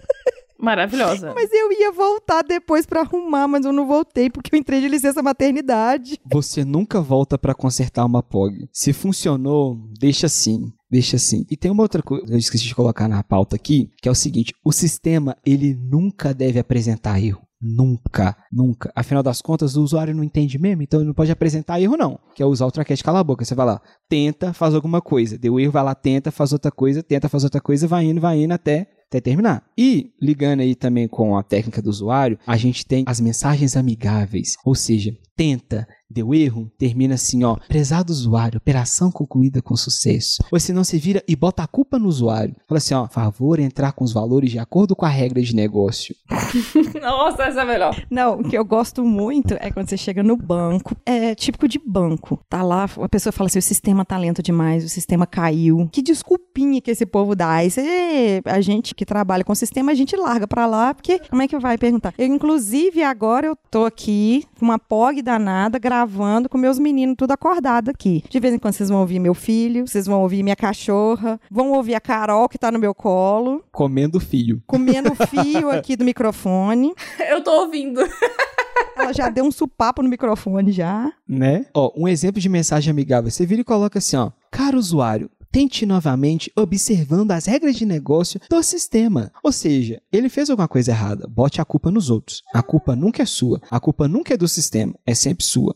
(laughs) Maravilhosa. Mas eu ia voltar depois pra arrumar, mas eu não voltei porque eu entrei de licença maternidade. Você nunca volta pra consertar uma POG. Se funcionou, deixa assim. Deixa assim. E tem uma outra coisa que eu esqueci de colocar na pauta aqui, que é o seguinte: o sistema ele nunca deve apresentar erro. Nunca, nunca. Afinal das contas, o usuário não entende mesmo, então ele não pode apresentar erro, não. Que é usar o traquete cala a boca. Você vai lá, tenta, faz alguma coisa. Deu erro, vai lá, tenta, faz outra coisa, tenta, faz outra coisa, vai indo, vai indo até até terminar. E ligando aí também com a técnica do usuário, a gente tem as mensagens amigáveis, ou seja, tenta, deu erro, termina assim, ó, prezado usuário, operação concluída com sucesso. Ou se não se vira e bota a culpa no usuário. Fala assim, ó, favor entrar com os valores de acordo com a regra de negócio. (laughs) Nossa, essa é melhor. Não, o que eu gosto muito é quando você chega no banco, é típico de banco. Tá lá, a pessoa fala assim: o sistema tá lento demais, o sistema caiu. Que desculpinha que esse povo dá. Aí você, a gente que trabalha com o sistema, a gente larga pra lá, porque como é que vai perguntar? Eu, inclusive, agora eu tô aqui com uma POG danada, gravando com meus meninos tudo acordado aqui. De vez em quando vocês vão ouvir meu filho, vocês vão ouvir minha cachorra, vão ouvir a Carol que tá no meu colo, Comendo filho. comendo o (laughs) fio aqui do microfone. (laughs) Eu tô ouvindo. (laughs) Ela já deu um supapo no microfone já. Né? Ó, um exemplo de mensagem amigável. Você vira e coloca assim, ó. Caro usuário, tente novamente observando as regras de negócio do sistema. Ou seja, ele fez alguma coisa errada, bote a culpa nos outros. A culpa nunca é sua, a culpa nunca é do sistema, é sempre sua.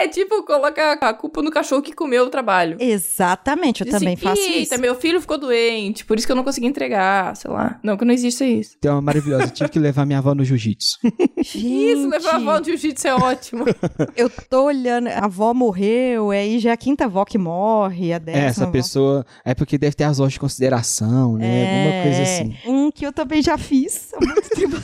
É tipo colocar a culpa no cachorro que comeu o trabalho. Exatamente, eu Diz também assim, faço Eita, isso. meu filho ficou doente, por isso que eu não consegui entregar, sei lá. Não, que não existe isso. Tem uma maravilhosa, eu tive que levar minha avó no jiu-jitsu. (laughs) Isso, levar a avó de jiu-jitsu é ótimo. (laughs) Eu tô olhando, a avó morreu, aí já é a quinta avó que morre, a décima É, essa avó. pessoa é porque deve ter as horas de consideração, né? Alguma coisa assim. Um que eu também já fiz há muito (laughs) tempo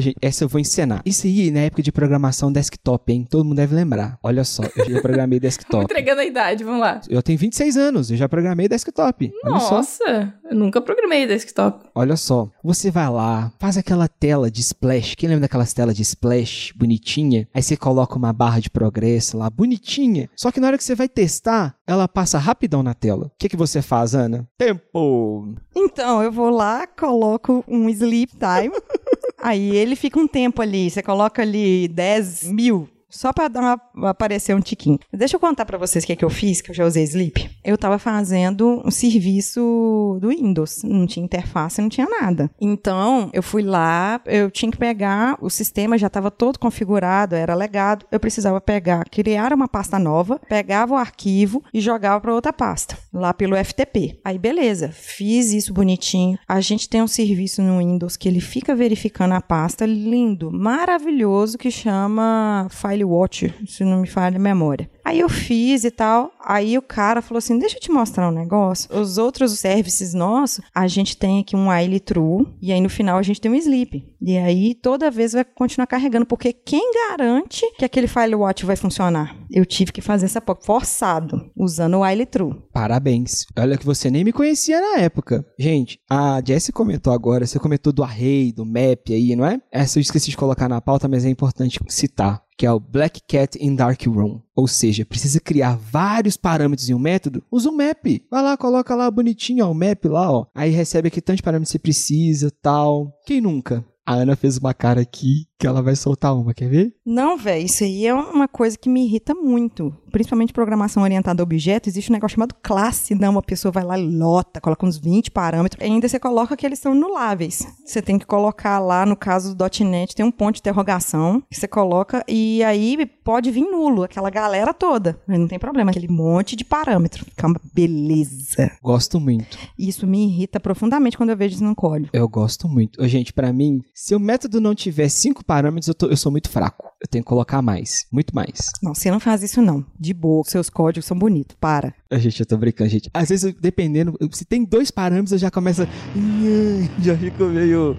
gente, essa eu vou encenar. Isso aí na época de programação desktop, hein? Todo mundo deve lembrar. Olha só, eu já programei (laughs) desktop. Entregando a idade, vamos lá. Eu tenho 26 anos, eu já programei desktop. Olha só. Nossa, eu nunca programei desktop. Olha só, você vai lá, faz aquela tela de splash. Quem lembra daquelas telas de splash bonitinha? Aí você coloca uma barra de progresso lá, bonitinha. Só que na hora que você vai testar, ela passa rapidão na tela. O que, que você faz, Ana? Tempo! Então, eu vou lá, coloco um sleep time, (laughs) aí ele fica um tempo ali, você coloca ali 10 mil. Só pra dar uma, aparecer um tiquinho. Deixa eu contar pra vocês o que, é que eu fiz, que eu já usei Sleep. Eu tava fazendo um serviço do Windows. Não tinha interface, não tinha nada. Então, eu fui lá, eu tinha que pegar, o sistema já estava todo configurado, era legado. Eu precisava pegar, criar uma pasta nova, pegava o arquivo e jogava para outra pasta, lá pelo FTP. Aí, beleza, fiz isso bonitinho. A gente tem um serviço no Windows que ele fica verificando a pasta, lindo, maravilhoso, que chama File Watch, se não me falha a memória. Aí eu fiz e tal. Aí o cara falou assim: deixa eu te mostrar um negócio. Os outros services nossos, a gente tem aqui um while true. E aí no final a gente tem um sleep. E aí toda vez vai continuar carregando. Porque quem garante que aquele file watch vai funcionar? Eu tive que fazer essa POC forçado, usando o while true. Parabéns. Olha que você nem me conhecia na época. Gente, a Jessie comentou agora, você comentou do array, do map aí, não é? Essa eu esqueci de colocar na pauta, mas é importante citar. Que é o Black Cat in Dark Room. Ou seja, precisa criar vários parâmetros em um método, usa um map. Vai lá, coloca lá bonitinho, ó, o map lá, ó. Aí recebe aqui tantos parâmetros que você precisa, tal. Quem nunca? A Ana fez uma cara aqui que ela vai soltar uma, quer ver? Não, velho, isso aí é uma coisa que me irrita muito. Principalmente programação orientada a objeto, existe um negócio chamado classe. Não, uma pessoa vai lá e lota, coloca uns 20 parâmetros. E ainda você coloca que eles são anuláveis. Você tem que colocar lá, no caso do .NET, tem um ponto de interrogação que você coloca e aí pode vir nulo, aquela galera toda. Mas não tem problema, aquele monte de parâmetro. Fica uma beleza. Gosto muito. Isso me irrita profundamente quando eu vejo isso no código. Eu gosto muito. Gente, pra mim, se o método não tiver cinco parâmetros eu, tô- eu sou muito fraco. Eu tenho que colocar mais. Muito mais. Não, você não faz isso não. De boa, seus códigos são bonitos. Para. A gente, eu tô brincando, gente. Às vezes, dependendo, se tem dois parâmetros, eu já começo Já fico meio...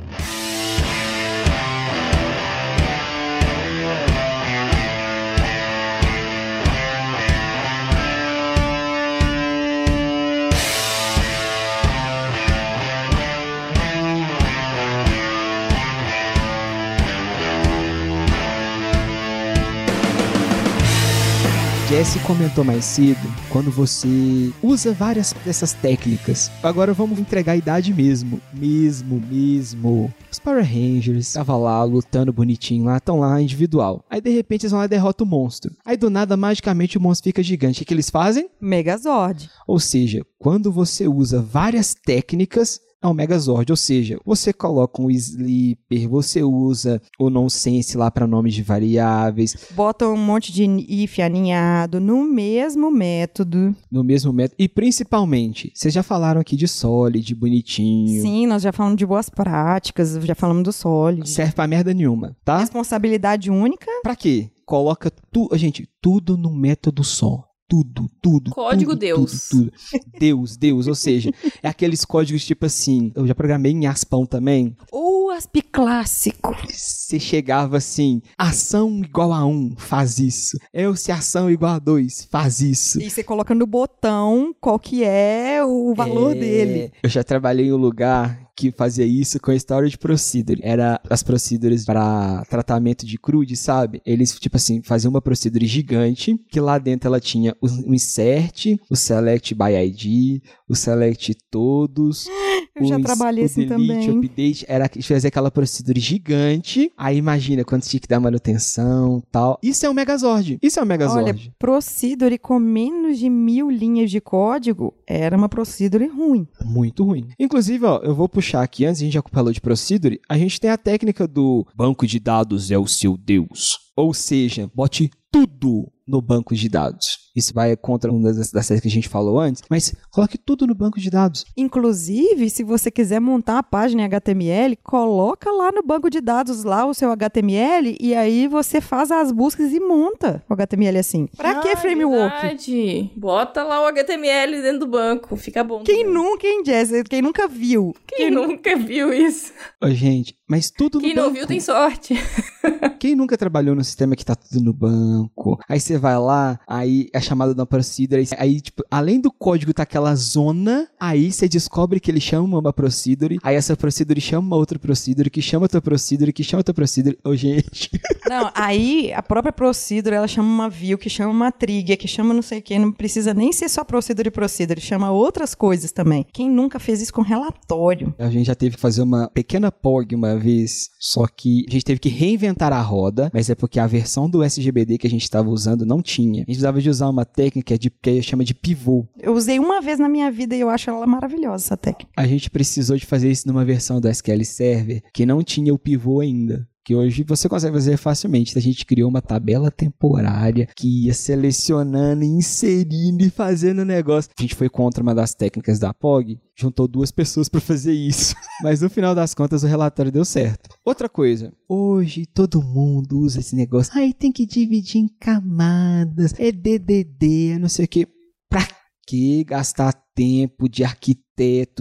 Jesse comentou mais cedo quando você usa várias dessas técnicas. Agora vamos entregar a idade mesmo. Mesmo, mesmo. Os Power Rangers estavam lá lutando bonitinho lá, estão lá individual. Aí de repente eles vão lá e derrotam o monstro. Aí do nada, magicamente, o monstro fica gigante. O que eles fazem? Megazord. Ou seja, quando você usa várias técnicas, é um Megazord. Ou seja, você coloca um Sleeper, você usa o Nonsense lá para nomes de variáveis, Bota um monte de if aninhado no mesmo método. no mesmo método. E principalmente, vocês já falaram aqui de Solid, bonitinho. Sim, nós já falamos de boas práticas, já falamos do Solid. Serve pra merda nenhuma, tá? Responsabilidade única. Pra quê? Coloca tudo, gente, tudo no método só. Tudo, tudo. Código tudo, Deus. Tudo, tudo. Deus, Deus. Ou seja, é aqueles códigos tipo assim. Eu já programei em Aspão também. Ou ASP clássico. Você chegava assim, ação igual a 1, faz isso. Eu se ação igual a 2, faz isso. E você coloca no botão qual que é o valor É, dele. Eu já trabalhei em um lugar que fazia isso com Storage Procedure. Era as procedures para tratamento de crude, sabe? Eles, tipo assim, faziam uma procedure gigante, que lá dentro ela tinha o o insert, o select by ID, o select todos. (gasps) Eu já o ins- trabalhei o assim delete, também. update, era fazia aquela procedure gigante. Aí imagina quando tinha que dar manutenção tal. Isso é um Megazord. Isso é um Megazord. Olha, Procedure com menos de mil linhas de código era uma Procedure ruim. Muito ruim. Inclusive, ó, eu vou puxar aqui, antes a gente já falou de Procedure, a gente tem a técnica do banco de dados é o seu Deus. Ou seja, bote tudo no banco de dados. Isso vai contra uma das, das séries que a gente falou antes, mas coloque tudo no banco de dados. Inclusive, se você quiser montar uma página em HTML, coloca lá no banco de dados lá o seu HTML e aí você faz as buscas e monta o HTML assim. Pra que Ah, framework? verdade. Bota lá o HTML dentro do banco, fica bom. Quem também. nunca, hein, Jess? Quem nunca viu? Quem nunca viu isso? Ô, gente, mas tudo no Quem banco. não viu tem sorte. (laughs) Quem nunca trabalhou no sistema que tá tudo no banco? Aí você vai lá, aí é chamada da procedure, aí, aí, tipo, além do código tá aquela zona, aí você descobre que ele chama uma procedure, aí essa procedure chama uma outra procedure, que chama outra procedure, que chama outra procedure. Ô, gente. (laughs) Não, aí a própria procedure, ela chama uma view, que chama uma trigger, que chama não sei o que, não precisa nem ser só procedure e procedure, chama outras coisas também. Quem nunca fez isso com relatório? A gente já teve que fazer uma pequena POG uma vez, só que a gente teve que reinventar a roda, mas é porque a versão do SGBD que a gente estava usando não tinha. A gente precisava de usar uma técnica de, que chama de pivô. Eu usei uma vez na minha vida e eu acho ela maravilhosa, essa técnica. A gente precisou de fazer isso numa versão do SQL Server que não tinha o pivô ainda. Que hoje você consegue fazer facilmente. A gente criou uma tabela temporária que ia selecionando, inserindo e fazendo negócio. A gente foi contra uma das técnicas da POG, juntou duas pessoas para fazer isso. (laughs) Mas no final das contas o relatório deu certo. Outra coisa, hoje todo mundo usa esse negócio. Aí tem que dividir em camadas, é DDD, é não sei o que. Pra que gastar tempo de arquiteto,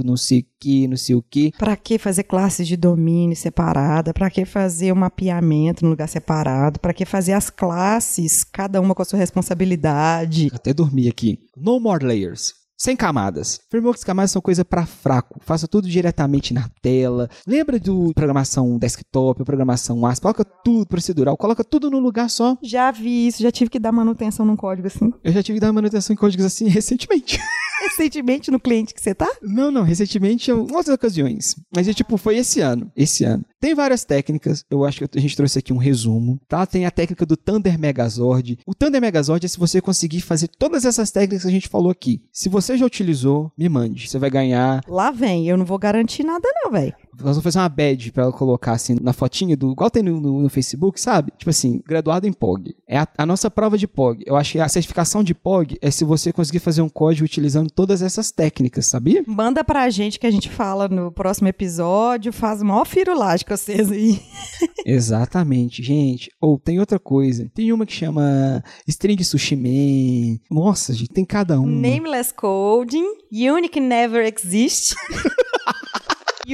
não sei o que, não sei o que? Pra que fazer classes de domínio separada? Pra que fazer o mapeamento no lugar separado? Pra que fazer as classes, cada uma com a sua responsabilidade? Até dormi aqui. No more layers. Sem camadas. Frameworks camadas são coisa pra fraco. Faça tudo diretamente na tela. Lembra do programação desktop, programação ASP? Coloca tudo procedural, coloca tudo no lugar só. Já vi isso, já tive que dar manutenção num código assim. Eu já tive que dar manutenção em códigos assim (laughs) recentemente. Recentemente no cliente que você tá? Não, não, recentemente em outras ocasiões. Mas é tipo, foi esse ano. Esse ano. Tem várias técnicas, eu acho que a gente trouxe aqui um resumo, tá? Tem a técnica do Thunder Megazord. O Thunder Megazord é se você conseguir fazer todas essas técnicas que a gente falou aqui. Se você já utilizou, me mande. Você vai ganhar. Lá vem, eu não vou garantir nada não, velho. Nós vamos fazer uma badge pra ela colocar assim na fotinha do. Igual tem no, no- no Facebook, sabe? Tipo assim, graduado em POG. É a, a nossa prova de POG. Eu acho que a certificação de POG é se você conseguir fazer um código utilizando todas essas técnicas, sabia? Manda pra gente que a gente fala no próximo episódio, faz maior firulagem com vocês aí. (laughs) Exatamente, gente. Ou tem outra coisa. Tem uma que chama String Sushi Man. Nossa, gente, tem cada uma. Nameless Coding, Unique Never Exist. (laughs)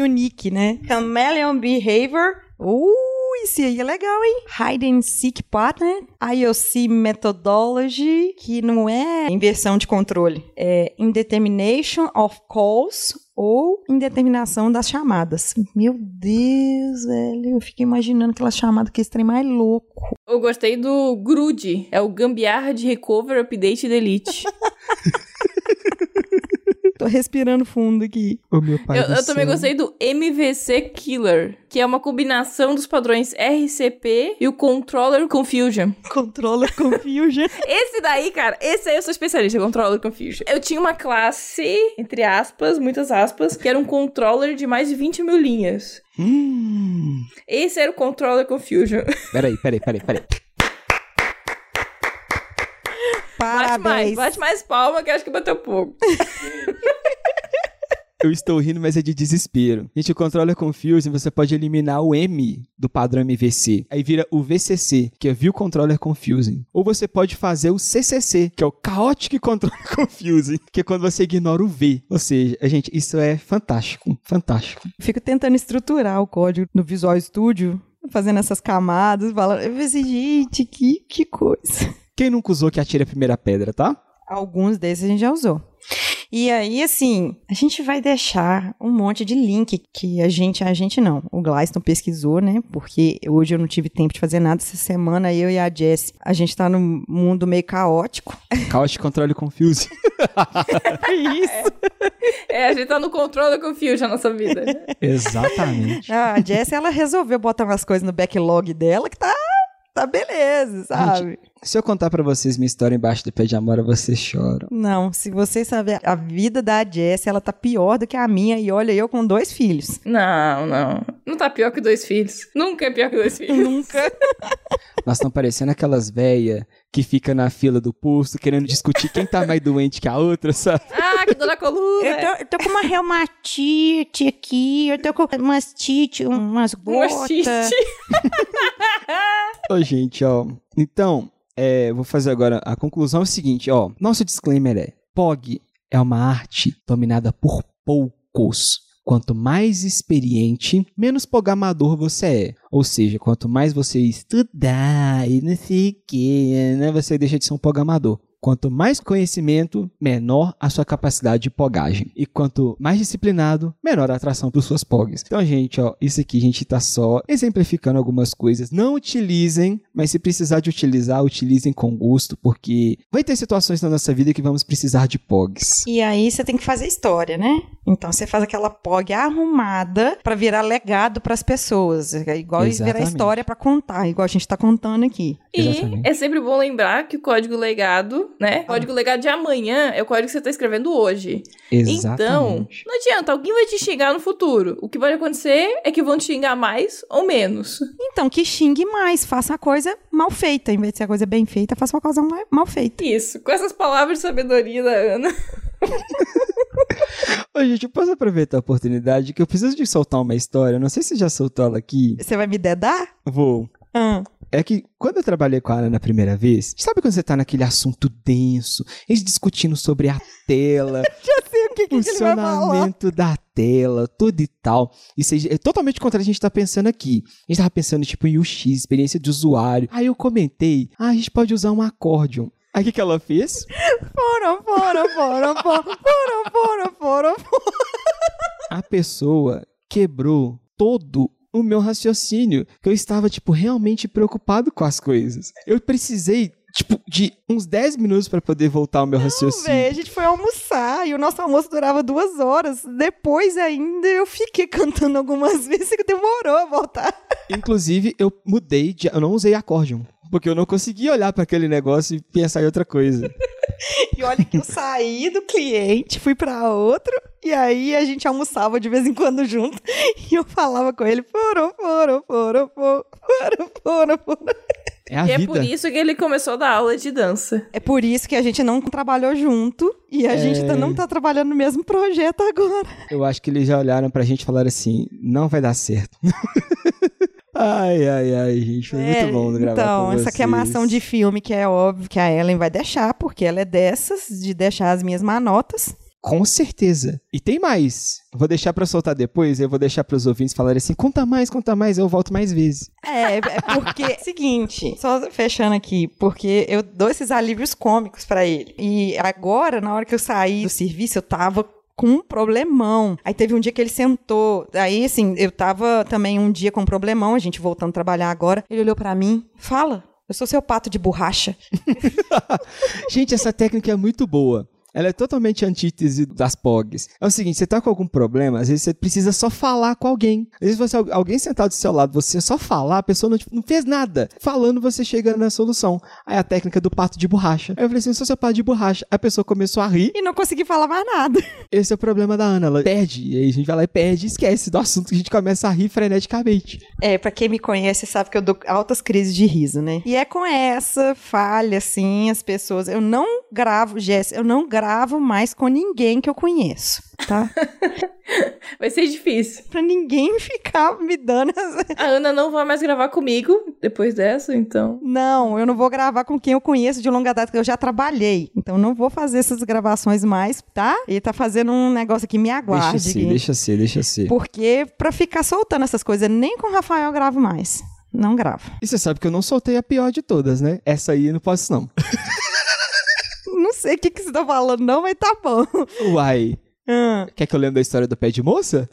Unique, né? Chameleon Behavior. Uh, esse aí é legal, hein? Hide and Seek Partner. IOC Methodology, que não é inversão de controle. É Indetermination of Calls ou indeterminação das chamadas. Meu Deus, velho. Eu fiquei imaginando aquela chamada que esse trem mais louco. Eu gostei do GRUD. É o Gambiarra de Recover, Update e Delete. (laughs) Tô respirando fundo aqui. Ô, meu pai eu eu também gostei do MVC Killer, que é uma combinação dos padrões RCP e o Controller Confusion. (laughs) Controller Confusion. Esse daí, cara, esse aí eu sou especialista, Controller Confusion. Eu tinha uma classe, entre aspas, muitas aspas, que era um controller de mais de 20 mil linhas. Hum. Esse era o Controller Confusion. Peraí, peraí, peraí, peraí. Bate mais, Parabéns. bate mais palma que acho que bateu pouco. (laughs) Eu estou rindo, mas é de desespero. Gente, o controller confusing, você pode eliminar o M do padrão MVC. Aí vira o VCC, que é View Controller Confusing. Ou você pode fazer o CCC, que é o Chaotic Controller (laughs) Confusing, que é quando você ignora o V. Ou seja, gente, isso é fantástico. Fantástico. Fico tentando estruturar o código no Visual Studio, fazendo essas camadas, falando, eu pensei, gente, que, que coisa. Quem nunca usou que atire a primeira pedra, tá? Alguns desses a gente já usou. E aí, assim, a gente vai deixar um monte de link que a gente, a gente não, o Gleiston pesquisou, né? Porque hoje eu não tive tempo de fazer nada essa semana, eu e a Jess, a gente tá num mundo meio caótico. (laughs) Chaotic Controller Confusing. Isso. É, a gente tá no Controller Confusion na nossa vida. Exatamente. A Jess, ela resolveu botar umas coisas no backlog dela que tá, tá beleza, sabe? Se eu contar pra vocês minha história embaixo do pé de amora, vocês choram. Não, se vocês saberem, a vida da Jess, ela tá pior do que a minha, e olha, eu com dois filhos. Não, não. Não tá pior que dois filhos. Nunca é pior que dois filhos. Nunca. (laughs) Nós estamos parecendo aquelas velhas que fica na fila do posto querendo discutir quem tá mais doente que a outra, sabe? Ah, que dor na coluna. Eu tô, eu tô com uma reumatite aqui, eu tô com umas tite, umas Um gotas. machiste. (laughs) (laughs) Ô, gente, ó. Então, é, vou fazer agora a conclusão é o seguinte, ó. Nosso disclaimer é: POG é uma arte dominada por poucos. Quanto mais experiente, menos programador você é. Ou seja, quanto mais você estudar e não sei o que, né, você deixa de ser um programador. Quanto mais conhecimento, menor a sua capacidade de pogagem. E quanto mais disciplinado, menor a atração para suas pogs. Então, gente, ó, isso aqui a gente tá só exemplificando algumas coisas. Não utilizem, mas se precisar de utilizar, utilizem com gosto, porque vai ter situações na nossa vida que vamos precisar de pogs. E aí você tem que fazer história, né? Então você faz aquela POG arrumada pra virar legado pras pessoas. É igual virar Exatamente. história pra contar, igual a gente tá contando aqui. E Exatamente. é sempre bom lembrar que o código legado, né? O código legado de amanhã é o código que você tá escrevendo hoje. Então, Exatamente. não adianta, alguém vai te xingar no futuro. O que vai acontecer é que vão te xingar mais ou menos. Então, que xingue mais, faça a coisa mal feita. Em vez de ser a coisa bem feita, faça uma coisa ma- mal feita. Isso, com essas palavras de sabedoria da Ana. (laughs) Ô, gente, eu posso aproveitar a oportunidade que eu preciso de soltar uma história. Não sei se já soltou ela aqui. Você vai me dedar? Vou. Ah. É que quando eu trabalhei com a Ana na primeira vez, sabe quando você tá naquele assunto denso, eles discutindo sobre a tela, (laughs) Já sei o que, que funcionamento da tela, tudo e tal. Isso é totalmente contra a gente tá pensando aqui. A gente tava pensando, tipo, em UX, experiência de usuário. Aí eu comentei, ah, a gente pode usar um accordion. Aí o que, que ela fez? (laughs) Fora, fora, fora, fora, fora, fora, fora. A pessoa quebrou todo o meu raciocínio, que eu estava, tipo, realmente preocupado com as coisas. Eu precisei, tipo, de uns 10 minutos para poder voltar ao meu raciocínio. Véi, a gente foi almoçar e o nosso almoço durava duas horas. Depois ainda eu fiquei (laughs) cantando algumas vezes que demorou a voltar. Inclusive, eu mudei de. Eu não usei accordion. Porque eu não conseguia olhar pra aquele negócio e pensar em outra coisa. (laughs) E olha que eu saí do cliente, fui pra outro, e aí a gente almoçava de vez em quando junto, (laughs) e eu falava com ele, foro, foro, foro, foro, foro, foro, foro. É a e é vida. por isso que ele começou a dar aula de dança. É por isso que a gente não trabalhou junto, e a É. gente não tá trabalhando no mesmo projeto agora. Eu acho que eles já olharam pra gente e falaram assim: não vai dar certo. (laughs) ai, ai, ai, gente. Foi É, muito bom gravar Então, com essa vocês. queimação de filme, que é óbvio que a Ellen vai deixar, porque ela é dessas, de deixar as minhas manotas. Com certeza. E tem mais. Eu Vou deixar pra soltar depois, eu vou deixar pros ouvintes falarem assim: conta mais, conta mais, eu volto mais vezes. É, é porque, (laughs) seguinte, só fechando aqui, porque eu dou esses alívios cômicos pra ele. E agora, na hora que eu saí do serviço, eu tava com um problemão. Aí teve um dia que ele sentou, aí assim, eu tava também um dia com um problemão, a gente voltando a trabalhar agora. Ele olhou pra mim, fala, eu sou seu pato de borracha. (laughs) Gente, essa técnica é muito boa. Ela é totalmente antítese das POGs. É o seguinte, você tá com algum problema, às vezes você precisa só falar com alguém. Às vezes você, alguém sentado do seu lado, você só falar, a pessoa não, não fez nada. Falando, você chega na solução. Aí a técnica do pato de borracha. Aí eu falei assim, sou seu pato de borracha. A pessoa começou a rir. E não consegui falar mais nada. (laughs) Esse é o problema da Ana, ela perde. E aí a gente vai lá e perde e esquece do assunto que a gente começa a rir freneticamente. É, pra quem me conhece sabe que eu dou altas crises de riso, né? E é com essa falha, assim, as pessoas. Eu não gravo, Jess, eu não gravo mais com ninguém que eu conheço, tá? (laughs) Vai ser difícil. pra ninguém ficar me dando. As... A Ana não vai mais gravar comigo depois dessa, então. Não, eu não vou gravar com quem eu conheço de longa data, que eu já trabalhei. Então não vou fazer essas gravações mais, tá? Ele tá fazendo um negócio aqui, me aguarde. deixa ser, deixa ser, deixa ser. Porque pra ficar soltando essas coisas, nem com o Rafael eu gravo mais. Não gravo. E você sabe que eu não soltei a pior de todas, né? Essa aí eu não posso, não. (laughs) Não sei o que, que você tá falando, não, mas tá bom. Uai. Ah. Quer que eu lembre da história do pé de moça?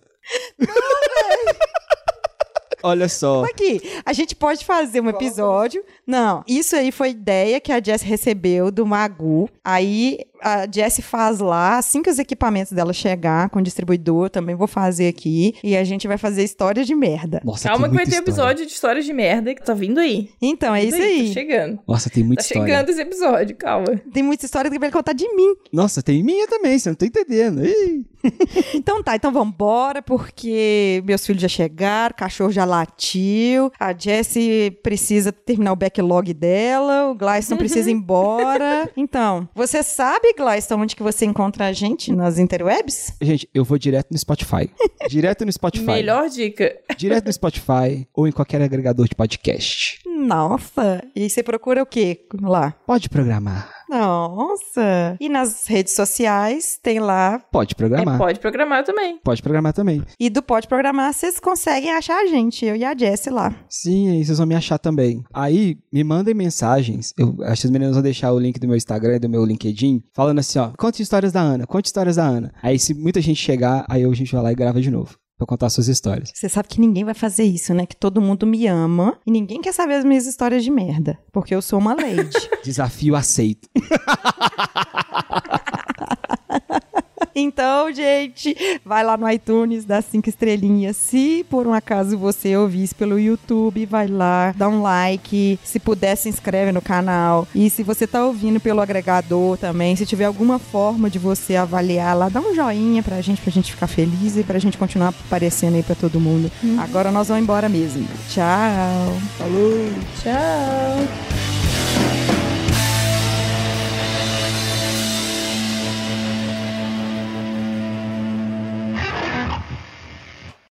Olha só. Aqui, a gente pode fazer um episódio. Não, isso aí foi ideia que a Jess recebeu do Magu. Aí a Jess faz lá, assim que os equipamentos dela chegar com o distribuidor, também vou fazer aqui. E a gente vai fazer histórias de merda. Nossa, Calma tem que vai ter história. episódio de histórias de merda que tá vindo aí. Então, é Vindo isso aí. Tá chegando. Nossa, tem muita Tá história. chegando esse episódio, calma. Tem muita história que vai contar de mim. Nossa, tem minha também, você não tá entendendo. Ih. (laughs) Então tá, então vambora, porque meus filhos já chegaram, o cachorro já latiu, a Jessie precisa terminar o backlog dela, o Gleison precisa ir (laughs) embora. Então, você sabe, Gleison, onde que você encontra a gente nas interwebs? Gente, eu vou direto no Spotify. (laughs) direto no Spotify. Melhor dica. Direto no Spotify ou em qualquer agregador de podcast. Nossa, e você procura o quê lá? Pode programar. Nossa! E nas redes sociais tem lá. Pode É, programar. pode programar também. Pode programar também. E do Pode Programar, vocês conseguem achar a gente, eu e a Jessie lá. Sim, aí vocês vão me achar também. Aí, me mandem mensagens. Eu acho que as meninas vão deixar o link do meu Instagram e do meu LinkedIn, falando assim, ó, conte histórias da Ana, conte histórias da Ana. Aí, se muita gente chegar, aí a gente vai lá e grava de novo. Pra contar suas histórias. Você sabe que ninguém vai fazer isso, né? Que todo mundo me ama e ninguém quer saber as minhas histórias de merda. Porque eu sou uma lady. (laughs) Desafio aceito. (laughs) então, gente, vai lá no iTunes, dá cinco estrelinhas. Se por um acaso você ouvir isso pelo YouTube, vai lá, dá um like. Se puder, se inscreve no canal. E se você tá ouvindo pelo agregador também, se tiver alguma forma de você avaliar lá, dá um joinha pra gente, pra gente ficar feliz e pra gente continuar aparecendo aí pra todo mundo. Agora nós vamos embora mesmo. Tchau! Falou! Tchau.